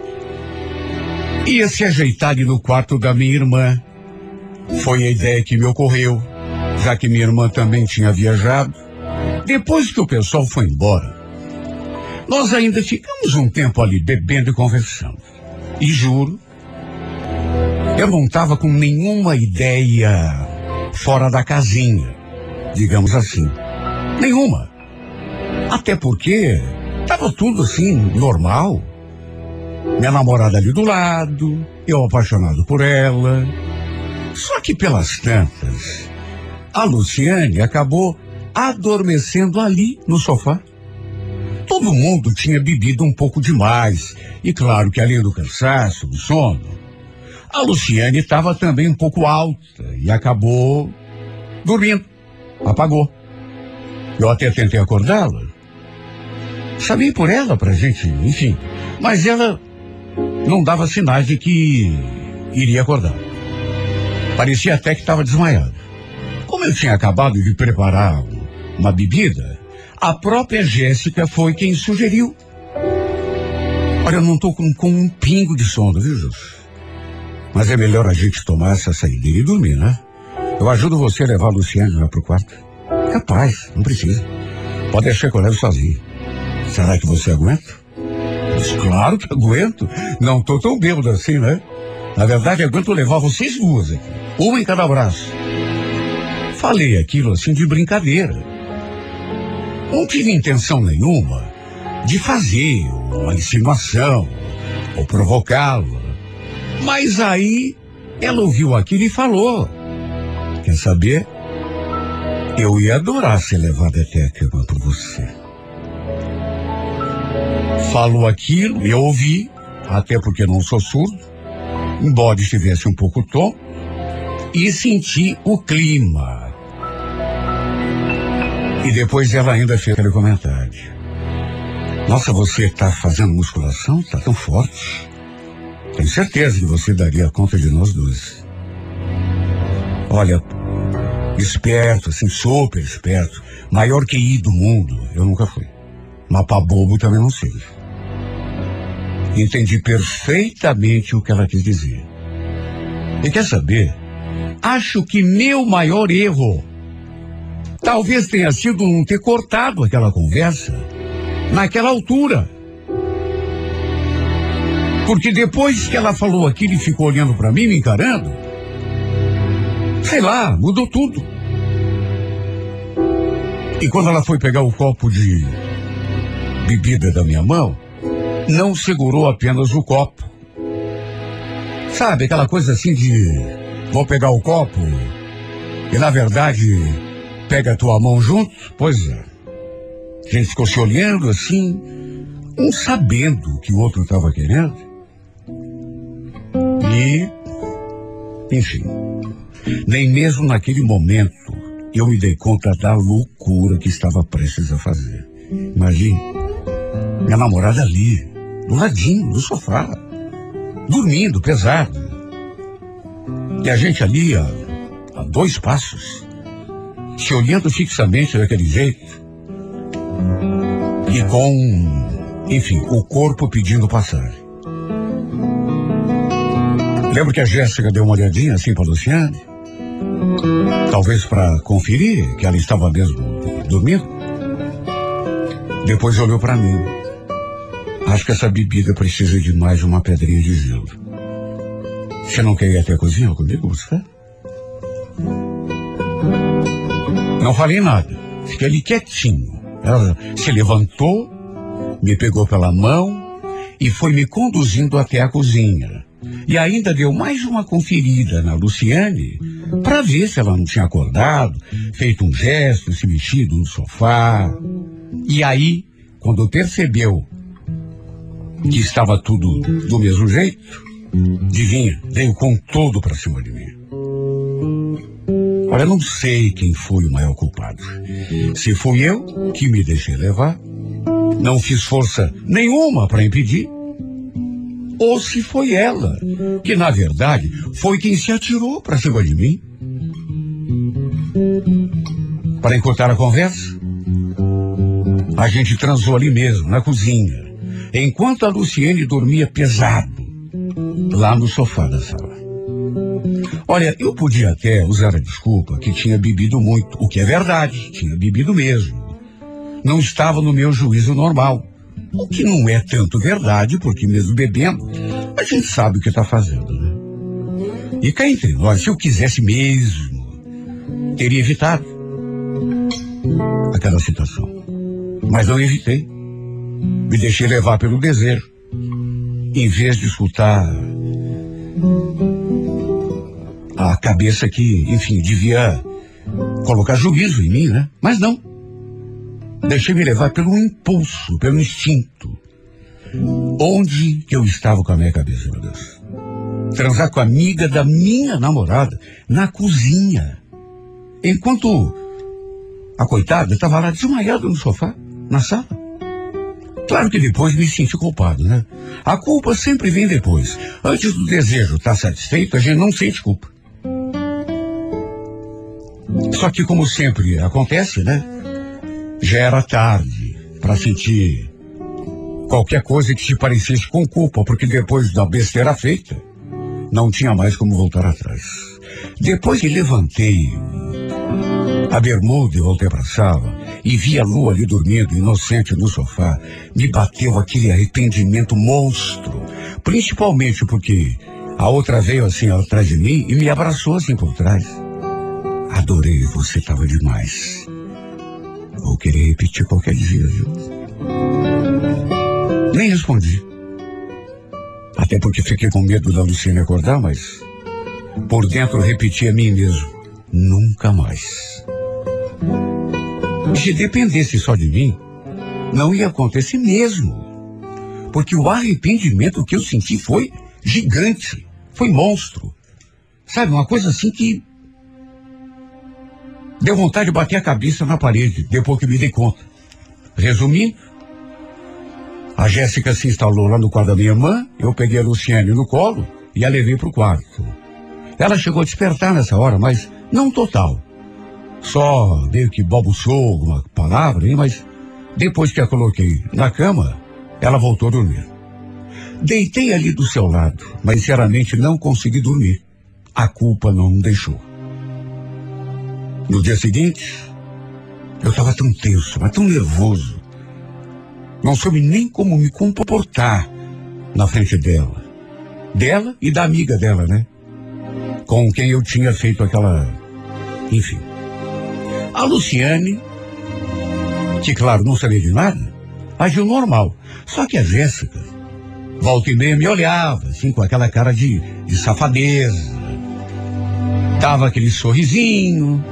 Ia se ajeitar ali no quarto da minha irmã. Foi a ideia que me ocorreu, já que minha irmã também tinha viajado. Depois que o pessoal foi embora, nós ainda ficamos um tempo ali bebendo e conversando. E juro, eu não estava com nenhuma ideia fora da casinha, digamos assim. Nenhuma. Até porque estava tudo assim, normal. Minha namorada ali do lado, eu apaixonado por ela. Só que pelas tantas, a Luciane acabou adormecendo ali no sofá. Todo mundo tinha bebido um pouco demais. E claro que além do cansaço, do sono, a Luciane estava também um pouco alta e acabou dormindo. Apagou. Eu até tentei acordá-la. Chamei por ela pra gente, enfim. Mas ela não dava sinais de que iria acordar. Parecia até que estava desmaiada. Como eu tinha acabado de preparar uma bebida, a própria Jéssica foi quem sugeriu. Olha, eu não estou com, com, um pingo de sono, viu, Jus? Mas é melhor a gente tomar essa saída e dormir, né? Eu ajudo você a levar a Luciane lá pro quarto. Capaz, não precisa. Pode deixar que eu levo sozinho. Será que você aguenta? Mas claro que aguento. Não tô tão bêbado assim, né? Na verdade, aguento levar vocês duas aqui. Uma em cada braço. Falei aquilo assim de brincadeira. Não tive intenção nenhuma de fazer uma insinuação ou provocá-la. Mas aí ela ouviu aquilo e falou. Quer saber? Eu ia adorar ser levada até a cama por você. Falou aquilo, eu ouvi, até porque não sou surdo, embora estivesse um pouco tom, e senti o clima. E depois ela ainda fez aquele comentário. Nossa, você está fazendo musculação? Está tão forte. Tenho certeza que você daria conta de nós dois. Olha, esperto, assim, super esperto. Maior QI do mundo, eu nunca fui. Mapa bobo também não sei. Entendi perfeitamente o que ela quis dizer. E quer saber? Acho que meu maior erro talvez tenha sido não ter cortado aquela conversa naquela altura. Porque depois que ela falou aquilo e ficou olhando para mim, me encarando, Sei lá, mudou tudo. E quando ela foi pegar o copo de bebida da minha mão, não segurou apenas o copo. Sabe, aquela coisa assim de vou pegar o copo e na verdade pega a tua mão junto? Pois é. A gente ficou se olhando assim, um sabendo o que o outro estava querendo. E, enfim, nem mesmo naquele momento eu me dei conta da loucura que estava prestes a fazer. Imagine, minha namorada ali, do ladinho, do sofá, dormindo, pesado. E a gente ali, a, a dois passos, se olhando fixamente daquele jeito, e com, enfim, o corpo pedindo passagem. Lembro que a Jéssica deu uma olhadinha assim para Luciane, talvez para conferir que ela estava mesmo dormindo. Depois olhou para mim. Acho que essa bebida precisa de mais uma pedrinha de gelo. Você não quer ir até a cozinha comigo, você? Não falei nada. Fiquei ali quietinho. Ela se levantou, me pegou pela mão e foi me conduzindo até a cozinha. E ainda deu mais uma conferida na Luciane para ver se ela não tinha acordado, feito um gesto, se mexido no sofá. E aí, quando percebeu que estava tudo do mesmo jeito, adivinha, veio com todo para cima de mim. Olha, não sei quem foi o maior culpado. Se fui eu que me deixei levar, não fiz força nenhuma para impedir, ou se foi ela, que na verdade foi quem se atirou para cima de mim. Para encurtar a conversa, a gente transou ali mesmo, na cozinha, enquanto a Luciene dormia pesado, lá no sofá da sala. Olha, eu podia até usar a desculpa que tinha bebido muito, o que é verdade, tinha bebido mesmo. Não estava no meu juízo normal. O que não é tanto verdade, porque mesmo bebendo, a gente sabe o que está fazendo, né? E cá entre nós, se eu quisesse mesmo, teria evitado aquela situação. Mas não evitei. Me deixei levar pelo desejo. Em vez de escutar a cabeça que, enfim, devia colocar juízo em mim, né? Mas não. Deixei-me levar pelo impulso, pelo instinto. Onde eu estava com a minha cabeça, meu Deus? Transar com a amiga da minha namorada na cozinha. Enquanto a coitada estava lá desmaiada no sofá, na sala. Claro que depois me senti culpado, né? A culpa sempre vem depois. Antes do desejo estar satisfeito, a gente não sente culpa. Só que, como sempre acontece, né? Já era tarde para sentir qualquer coisa que te parecesse com culpa, porque depois da besteira feita, não tinha mais como voltar atrás. Depois que levantei a bermuda e voltei para a sala e vi a lua ali dormindo, inocente no sofá, me bateu aquele arrependimento monstro. Principalmente porque a outra veio assim atrás de mim e me abraçou assim por trás. Adorei, você estava demais. Vou querer repetir qualquer dia, viu? Nem respondi. Até porque fiquei com medo da Luciene acordar, mas por dentro repeti a mim mesmo. Nunca mais. Se dependesse só de mim, não ia acontecer mesmo. Porque o arrependimento que eu senti foi gigante. Foi monstro. Sabe, uma coisa assim que Deu vontade de bater a cabeça na parede, depois que me dei conta. Resumindo, a Jéssica se instalou lá no quarto da minha irmã, eu peguei a Luciane no colo e a levei para o quarto. Ela chegou a despertar nessa hora, mas não total. Só meio que balbuciou alguma palavra, hein, mas depois que a coloquei na cama, ela voltou a dormir. Deitei ali do seu lado, mas sinceramente não consegui dormir. A culpa não me deixou. No dia seguinte, eu estava tão tenso, mas tão nervoso. Não soube nem como me comportar na frente dela. Dela e da amiga dela, né? com quem eu tinha feito aquela. Enfim. A Luciane, que claro não sabia de nada, agiu normal. Só que a Jéssica, volta e meia me olhava, assim, com aquela cara de, de safadeza. Dava aquele sorrisinho.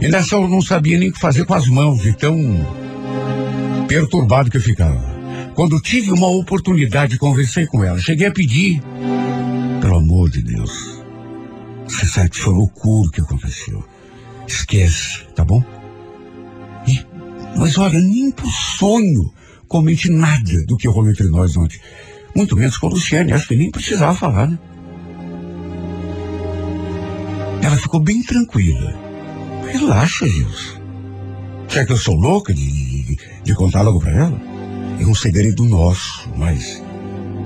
E nessa eu não sabia nem o que fazer com as mãos, de tão perturbado que eu ficava. Quando tive uma oportunidade, conversei com ela. Cheguei a pedir, pelo amor de Deus, você sabe que foi loucura o que aconteceu. Esquece, tá bom? E, mas olha, nem por sonho comente nada do que rolou entre nós ontem. Muito menos com a Luciane, acho que nem precisava falar, né? Ela ficou bem tranquila. Relaxa, Gilson. Será que eu sou louca de, de, de contar logo pra ela? É um segredo nosso, mas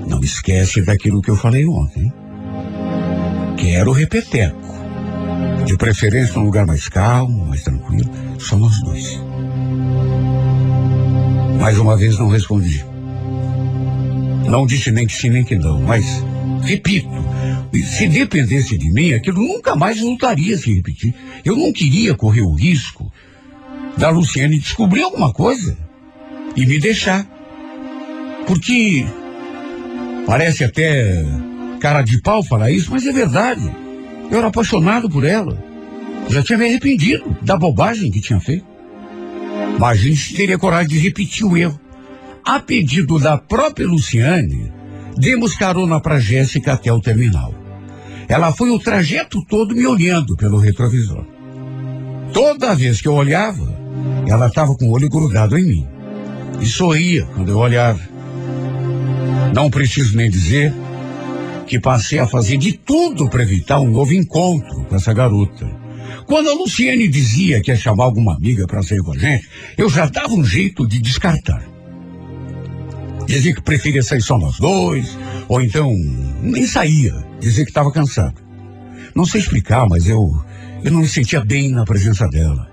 não esquece daquilo que eu falei ontem. Quero repeteco. De preferência num lugar mais calmo, mais tranquilo. Só nós dois. Mais uma vez não respondi. Não disse nem que sim nem que não, mas repito, se dependesse de mim, aquilo nunca mais voltaria a se repetir. Eu não queria correr o risco da Luciane descobrir alguma coisa e me deixar. Porque parece até cara de pau falar isso, mas é verdade. Eu era apaixonado por ela. Já tinha me arrependido da bobagem que tinha feito. Mas a gente teria coragem de repetir o erro. A pedido da própria Luciane, demos carona para Jéssica até o terminal. Ela foi o trajeto todo me olhando pelo retrovisor. Toda vez que eu olhava, ela estava com o olho grudado em mim. E sorria quando eu olhava. Não preciso nem dizer que passei a fazer de tudo para evitar um novo encontro com essa garota. Quando a Luciene dizia que ia chamar alguma amiga para sair com a gente, eu já dava um jeito de descartar. Dizia que preferia sair só nós dois, ou então nem saía, dizia que estava cansado. Não sei explicar, mas eu, eu não me sentia bem na presença dela.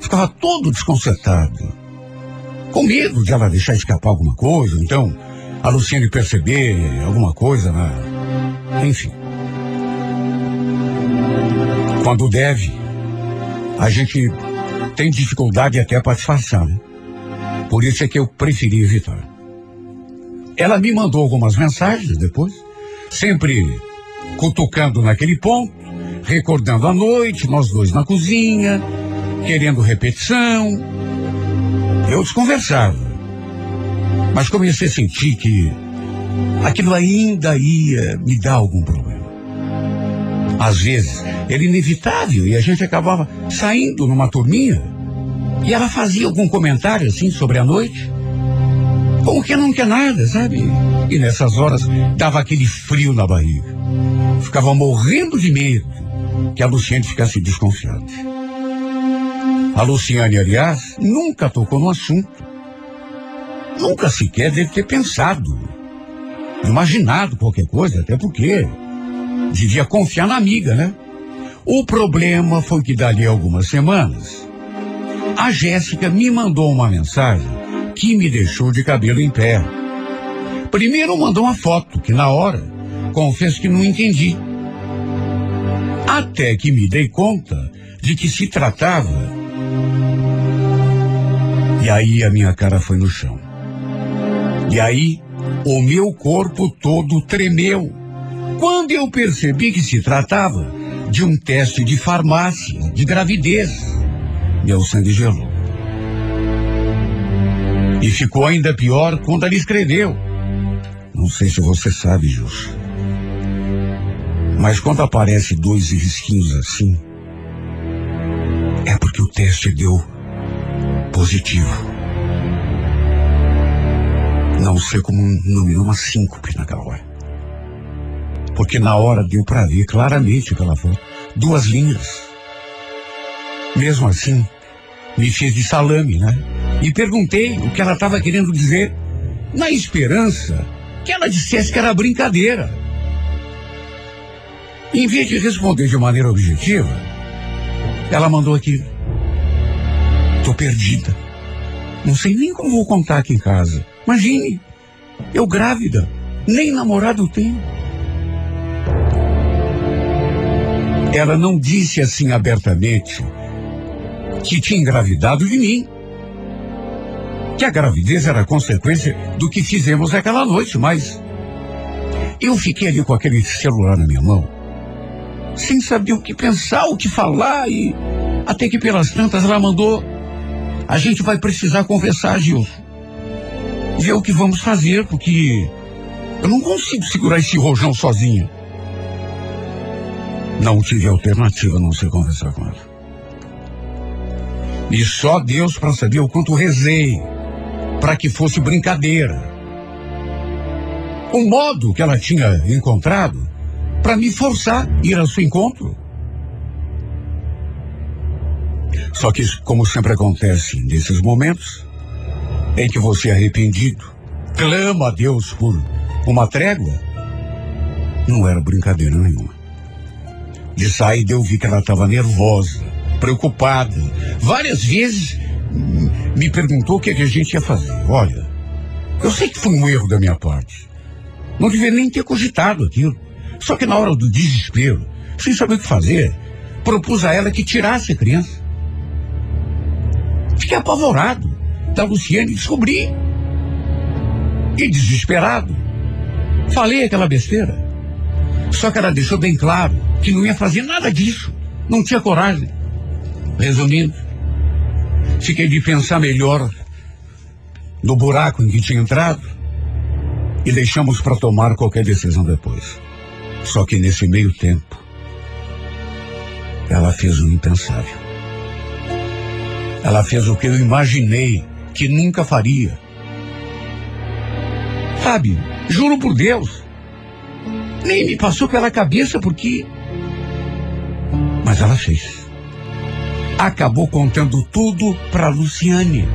Ficava todo desconcertado. Com medo de ela deixar escapar alguma coisa, então a Luciane perceber alguma coisa na. Enfim. Quando deve, a gente tem dificuldade até para disfarçar, né? Por isso é que eu preferi evitar. Ela me mandou algumas mensagens depois, sempre cutucando naquele ponto, recordando a noite, nós dois na cozinha, querendo repetição. Eu desconversava. Mas comecei a sentir que aquilo ainda ia me dar algum problema. Às vezes era inevitável e a gente acabava saindo numa turminha e ela fazia algum comentário assim sobre a noite. Como que não quer nada, sabe? E nessas horas dava aquele frio na barriga. Ficava morrendo de medo que a Luciane ficasse desconfiada. A Luciane, aliás, nunca tocou no assunto. Nunca sequer deve ter pensado, imaginado qualquer coisa, até porque devia confiar na amiga, né? O problema foi que dali algumas semanas, a Jéssica me mandou uma mensagem que me deixou de cabelo em pé. Primeiro mandou uma foto, que na hora, confesso que não entendi. Até que me dei conta de que se tratava e aí a minha cara foi no chão. E aí o meu corpo todo tremeu. Quando eu percebi que se tratava de um teste de farmácia, de gravidez, meu sangue gelou. E ficou ainda pior quando ela escreveu. Não sei se você sabe, Jus. Mas quando aparece dois risquinhos assim, é porque o teste deu positivo. Não sei como não me deu uma síncope naquela hora. Porque na hora deu para ver claramente pela foto duas linhas. Mesmo assim, me fez de salame, né? E perguntei o que ela estava querendo dizer, na esperança que ela dissesse que era brincadeira. Em vez de responder de maneira objetiva, ela mandou aqui. Tô perdida. Não sei nem como vou contar aqui em casa. Imagine, eu grávida, nem namorado tenho. Ela não disse assim abertamente que tinha engravidado de mim. Que a gravidez era consequência do que fizemos aquela noite, mas eu fiquei ali com aquele celular na minha mão, sem saber o que pensar, o que falar, e até que pelas tantas ela mandou. A gente vai precisar conversar, Gilson. Ver o que vamos fazer, porque eu não consigo segurar esse rojão sozinha. Não tive alternativa a não ser conversar com ela. E só Deus para saber o quanto rezei para que fosse brincadeira. O modo que ela tinha encontrado para me forçar a ir ao seu encontro. Só que, como sempre acontece nesses momentos, em que você é arrependido, clama a Deus por uma trégua, não era brincadeira nenhuma. De saída eu vi que ela estava nervosa, preocupada. Várias vezes hum, me perguntou o que, é que a gente ia fazer. Olha, eu sei que foi um erro da minha parte. Não devia nem ter cogitado aquilo. Só que na hora do desespero, sem saber o que fazer, propus a ela que tirasse a criança. Fiquei apavorado da Luciane descobrir. E desesperado, falei aquela besteira. Só que ela deixou bem claro que não ia fazer nada disso. Não tinha coragem. Resumindo, fiquei de pensar melhor no buraco em que tinha entrado e deixamos para tomar qualquer decisão depois. Só que nesse meio tempo, ela fez o impensável. Ela fez o que eu imaginei que nunca faria. Sabe, juro por Deus, nem me passou pela cabeça porque. Mas ela fez. Acabou contando tudo para Luciane.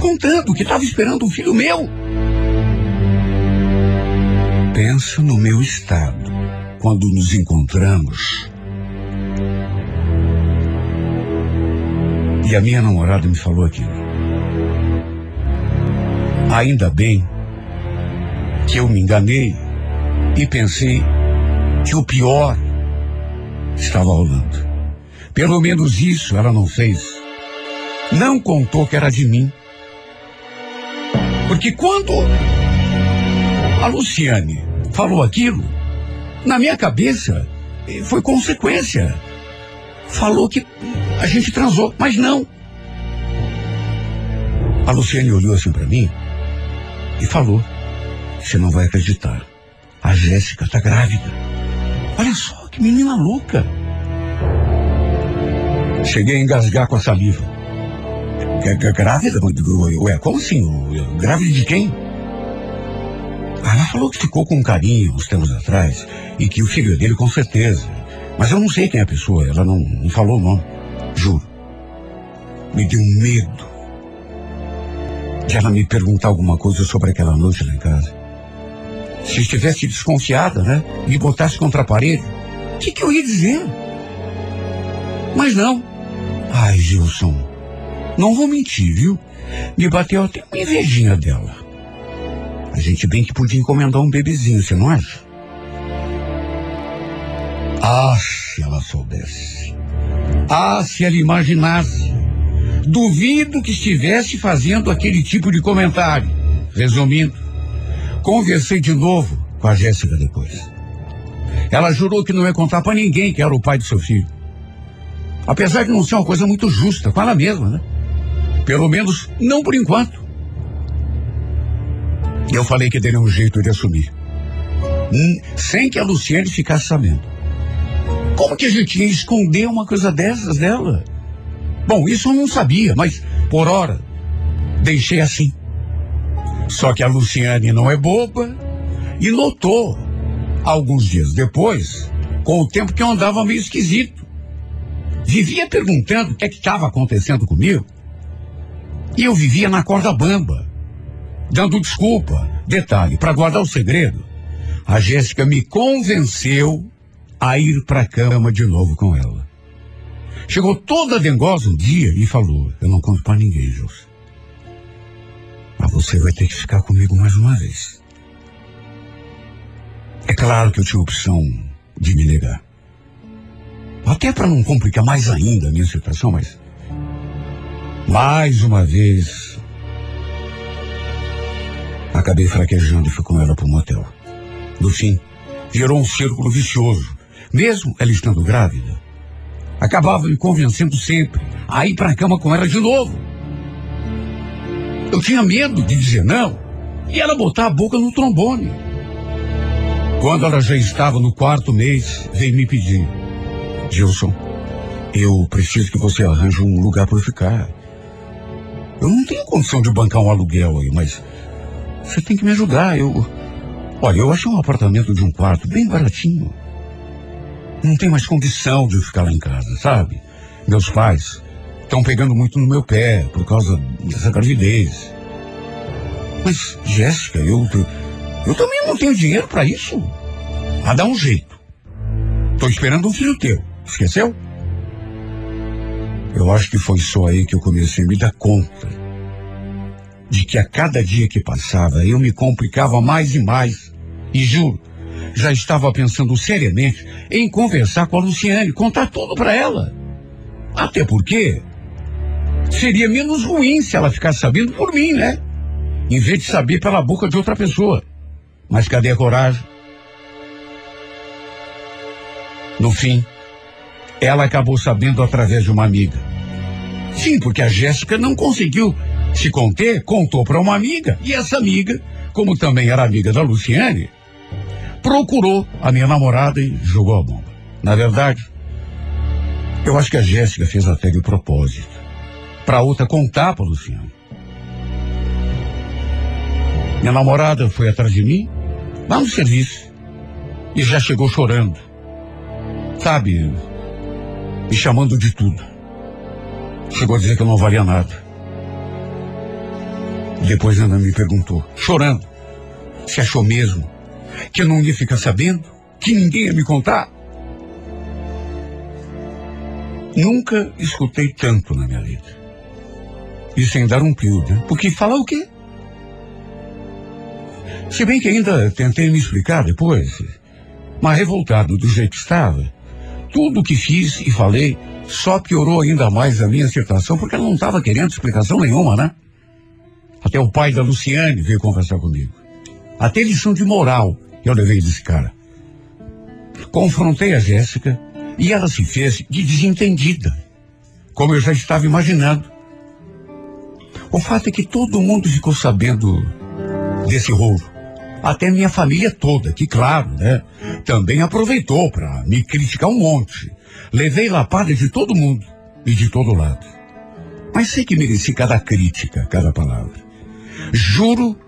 Contando que estava esperando um filho meu. Pensa no meu estado quando nos encontramos. E a minha namorada me falou aquilo. Ainda bem que eu me enganei e pensei que o pior estava rolando. Pelo menos isso ela não fez. Não contou que era de mim. Porque quando a Luciane falou aquilo, na minha cabeça eh, foi consequência. Falou que a gente transou, mas não. A Luciane olhou assim para mim e falou: Você não vai acreditar. A Jéssica tá grávida. Olha só que menina louca. Cheguei a engasgar com a saliva. Grávida? Ué, como assim? Grávida de quem? Ela falou que ficou com carinho uns tempos atrás e que o filho dele com certeza. Mas eu não sei quem é a pessoa, ela não, não falou o nome. Juro. Me deu medo de ela me perguntar alguma coisa sobre aquela noite lá em casa. Se estivesse desconfiada, né? Me botasse contra a parede, o que, que eu ia dizer? Mas não. Ai, Gilson, não vou mentir, viu? Me bateu até uma invejinha dela. A gente bem que podia encomendar um bebezinho, você não acha? Ah, se ela soubesse. Ah, se ela imaginasse. Duvido que estivesse fazendo aquele tipo de comentário. Resumindo, conversei de novo com a Jéssica depois. Ela jurou que não ia contar para ninguém que era o pai do seu filho. Apesar de não ser uma coisa muito justa com ela mesma, né? Pelo menos não por enquanto. Eu falei que teria um jeito de assumir. Hum, sem que a Luciane ficasse sabendo. Como que a gente ia esconder uma coisa dessas dela? Bom, isso eu não sabia, mas por hora deixei assim. Só que a Luciane não é boba e notou, alguns dias depois, com o tempo que eu andava meio esquisito. Vivia perguntando o que é estava acontecendo comigo. E eu vivia na corda bamba dando desculpa. Detalhe, para guardar o segredo, a Jéssica me convenceu a ir para a cama de novo com ela. Chegou toda dengosa um dia e falou: Eu não conto para ninguém, José. Mas você vai ter que ficar comigo mais uma vez. É claro que eu tinha opção de me negar. Até para não complicar mais ainda a minha situação, mas. Mais uma vez. Acabei fraquejando e fui com ela para o motel. No fim, gerou um círculo vicioso. Mesmo ela estando grávida, acabava me convencendo sempre a ir para a cama com ela de novo. Eu tinha medo de dizer não e ela botar a boca no trombone. Quando ela já estava no quarto mês, veio me pedir: Gilson, eu preciso que você arranje um lugar para ficar. Eu não tenho condição de bancar um aluguel aí, mas você tem que me ajudar. Eu, olha, eu achei um apartamento de um quarto bem baratinho. Não tem mais condição de ficar lá em casa, sabe? Meus pais estão pegando muito no meu pé por causa dessa gravidez. Mas, Jéssica, eu, eu também não tenho dinheiro para isso. Vai dar um jeito. Tô esperando um filho teu. Esqueceu? Eu acho que foi só aí que eu comecei a me dar conta de que a cada dia que passava eu me complicava mais e mais. E juro, já estava pensando seriamente em conversar com a Luciane, contar tudo para ela. Até porque seria menos ruim se ela ficasse sabendo por mim, né? Em vez de saber pela boca de outra pessoa. Mas cadê a coragem? No fim, ela acabou sabendo através de uma amiga. Sim, porque a Jéssica não conseguiu se conter, contou para uma amiga. E essa amiga, como também era amiga da Luciane, procurou a minha namorada e jogou a bomba. Na verdade, eu acho que a Jéssica fez até de propósito. Para outra contar para Luciane. Minha namorada foi atrás de mim, lá no serviço, e já chegou chorando. Sabe, me chamando de tudo. Chegou a dizer que eu não valia nada. Depois ainda me perguntou, chorando, se achou mesmo que eu não ia ficar sabendo, que ninguém ia me contar. Nunca escutei tanto na minha vida. E sem dar um pio, né? Porque falar o quê? Se bem que ainda tentei me explicar depois, mas revoltado do jeito que estava, tudo o que fiz e falei só piorou ainda mais a minha situação, porque ela não estava querendo explicação nenhuma, né? Até o pai da Luciane veio conversar comigo. Até lição de moral eu levei desse cara. Confrontei a Jéssica e ela se fez de desentendida, como eu já estava imaginando. O fato é que todo mundo ficou sabendo desse rolo. Até minha família toda, que claro, né? Também aproveitou para me criticar um monte. Levei lapada de todo mundo e de todo lado. Mas sei que mereci cada crítica, cada palavra. Juro,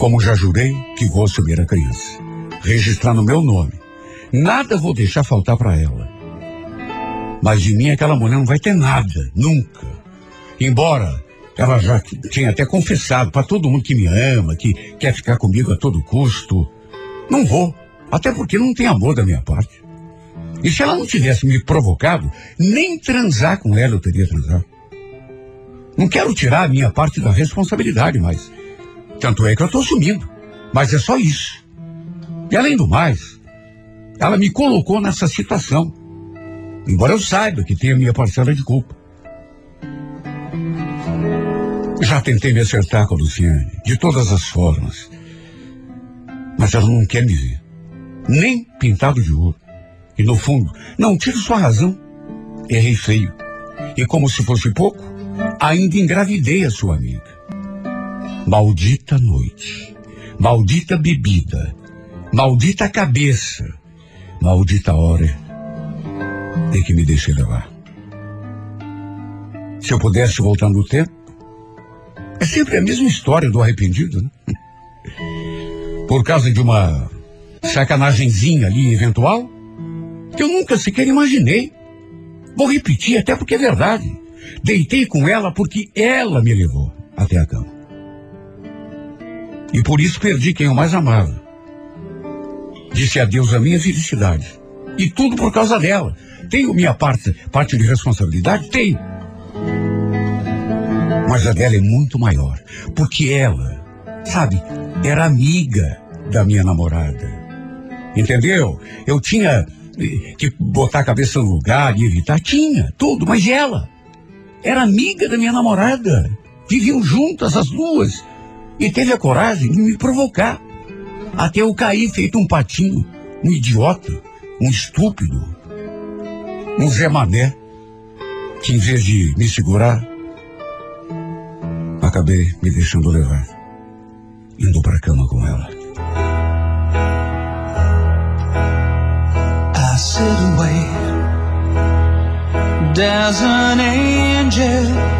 como já jurei, que vou assumir a criança. Registrar no meu nome. Nada vou deixar faltar para ela. Mas de mim aquela mulher não vai ter nada, nunca. Embora ela já tinha até confessado para todo mundo que me ama, que quer ficar comigo a todo custo. Não vou, até porque não tem amor da minha parte. E se ela não tivesse me provocado, nem transar com ela eu teria transado. Não quero tirar a minha parte da responsabilidade, mas. Tanto é que eu estou assumindo. Mas é só isso. E além do mais, ela me colocou nessa situação. Embora eu saiba que tem a minha parcela de culpa. Já tentei me acertar com a Luciane, de todas as formas. Mas ela não quer me ver. Nem pintado de ouro. E no fundo, não tiro sua razão. Errei feio. E como se fosse pouco, ainda engravidei a sua amiga. Maldita noite. Maldita bebida. Maldita cabeça. Maldita hora em que me deixei levar. Se eu pudesse voltar no tempo, é sempre a mesma história do arrependido, né? Por causa de uma sacanagemzinha ali eventual, que eu nunca sequer imaginei. Vou repetir, até porque é verdade. Deitei com ela porque ela me levou até a cama. E por isso perdi quem eu mais amava. Disse adeus à minha felicidade. E tudo por causa dela. Tenho minha parte, parte de responsabilidade? Tenho. Mas a dela é muito maior. Porque ela, sabe, era amiga da minha namorada. Entendeu? Eu tinha que botar a cabeça no lugar e evitar. Tinha, tudo, mas ela? Era amiga da minha namorada. Viviam juntas as duas. E teve a coragem de me provocar. Até eu cair feito um patinho, um idiota, um estúpido, um Zé Mané, que em vez de me segurar, acabei me deixando levar, indo para a cama com ela. I sit wait. There's an angel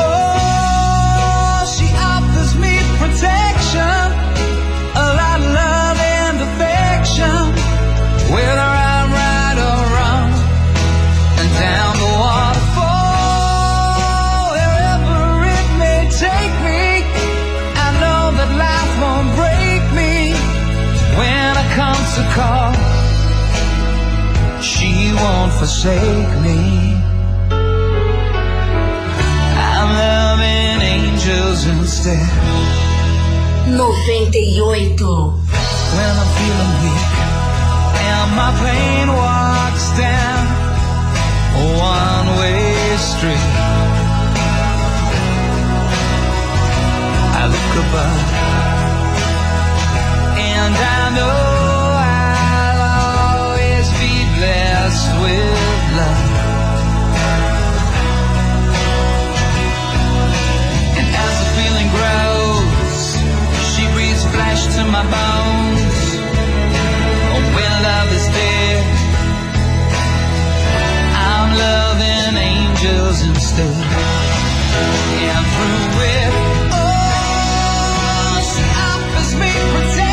I come to call. She won't forsake me. I'm loving angels instead. 98. when I'm feeling weak and my pain walks down a one-way street. I look above and I know with love. And as the feeling grows, she breathes flesh to my bones. Oh, love is I'm loving angels instead. And through it, oh, she offers me protection,